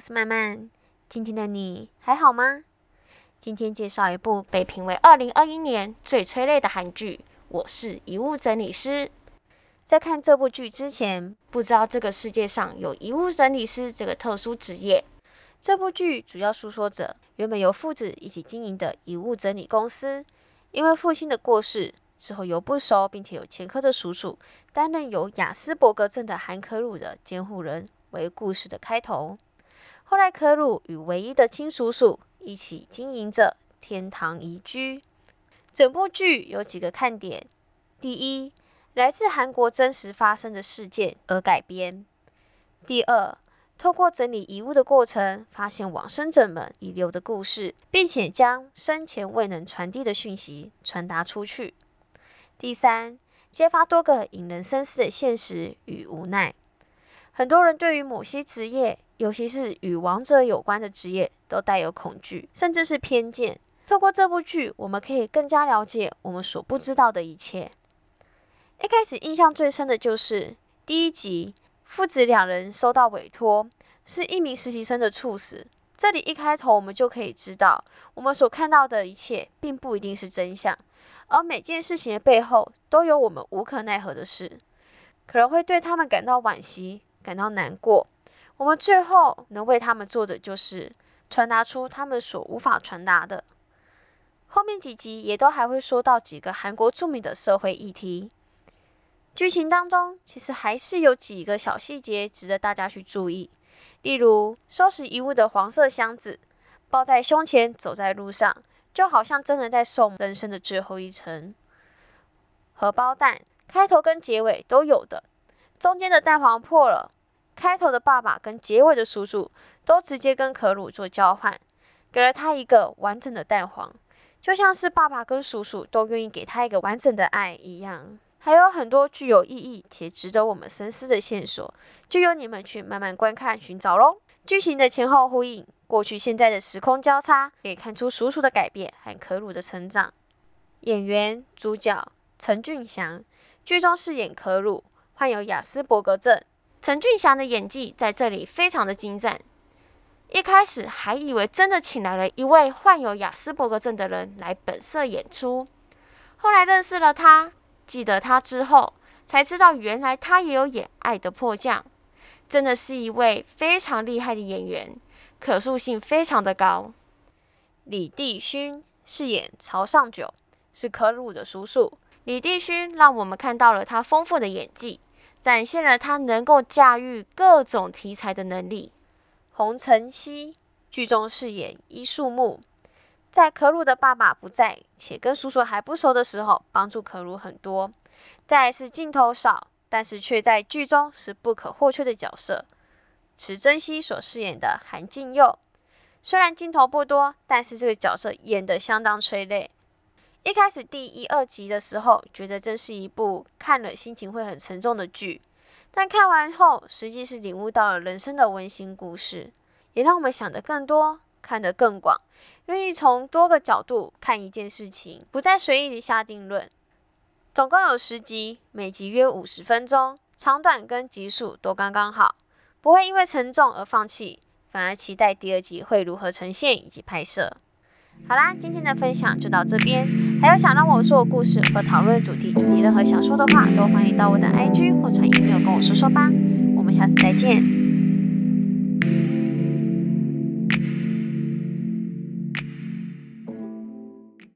我是曼曼。今天的你还好吗？今天介绍一部被评为二零二一年最催泪的韩剧《我是遗物整理师》。在看这部剧之前，不知道这个世界上有遗物整理师这个特殊职业。这部剧主要诉说着原本由父子一起经营的遗物整理公司，因为父亲的过世之后，由不熟并且有前科的叔叔担任有雅斯伯格症的韩可鲁的监护人。为故事的开头。后来，可鲁与唯一的亲叔叔一起经营着天堂宜居。整部剧有几个看点：第一，来自韩国真实发生的事件而改编；第二，透过整理遗物的过程，发现往生者们遗留的故事，并且将生前未能传递的讯息传达出去；第三，揭发多个引人深思的现实与无奈。很多人对于某些职业，尤其是与王者有关的职业，都带有恐惧，甚至是偏见。透过这部剧，我们可以更加了解我们所不知道的一切。一开始印象最深的就是第一集，父子两人收到委托，是一名实习生的猝死。这里一开头，我们就可以知道，我们所看到的一切，并不一定是真相，而每件事情的背后，都有我们无可奈何的事，可能会对他们感到惋惜。感到难过，我们最后能为他们做的就是传达出他们所无法传达的。后面几集也都还会说到几个韩国著名的社会议题。剧情当中其实还是有几个小细节值得大家去注意，例如收拾遗物的黄色箱子，抱在胸前走在路上，就好像真的在送人生的最后一程。荷包蛋开头跟结尾都有的。中间的蛋黄破了，开头的爸爸跟结尾的叔叔都直接跟可鲁做交换，给了他一个完整的蛋黄，就像是爸爸跟叔叔都愿意给他一个完整的爱一样。还有很多具有意义且值得我们深思的线索，就由你们去慢慢观看寻找喽。剧情的前后呼应，过去现在的时空交叉，可以看出叔叔的改变和可鲁的成长。演员主角陈俊祥，剧中饰演可鲁。患有雅斯伯格症，陈俊祥的演技在这里非常的精湛。一开始还以为真的请来了一位患有雅斯伯格症的人来本色演出，后来认识了他，记得他之后，才知道原来他也有演《爱的迫降》，真的是一位非常厉害的演员，可塑性非常的高。李帝勋饰演曹尚九，是可鲁的叔叔。李帝勋让我们看到了他丰富的演技。展现了他能够驾驭各种题材的能力。洪承熙剧中饰演伊树木，在可鲁的爸爸不在且跟叔叔还不熟的时候，帮助可鲁很多。再是镜头少，但是却在剧中是不可或缺的角色。池珍熙所饰演的韩静佑，虽然镜头不多，但是这个角色演得相当催泪。一开始第一、二集的时候，觉得这是一部看了心情会很沉重的剧，但看完后，实际是领悟到了人生的温馨故事，也让我们想得更多，看得更广，愿意从多个角度看一件事情，不再随意的下定论。总共有十集，每集约五十分钟，长短跟集数都刚刚好，不会因为沉重而放弃，反而期待第二集会如何呈现以及拍摄。好啦，今天的分享就到这边。还有想让我说的故事和讨论主题，以及任何想说的话，都欢迎到我的 IG 或传 email 跟我说说吧。我们下次再见。